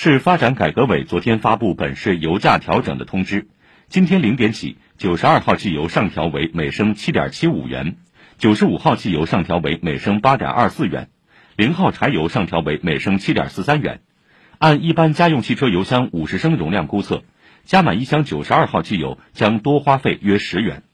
市发展改革委昨天发布本市油价调整的通知，今天零点起，九十二号汽油上调为每升七点七五元，九十五号汽油上调为每升八点二四元，零号柴油上调为每升七点四三元。按一般家用汽车油箱五十升容量估测，加满一箱九十二号汽油将多花费约十元。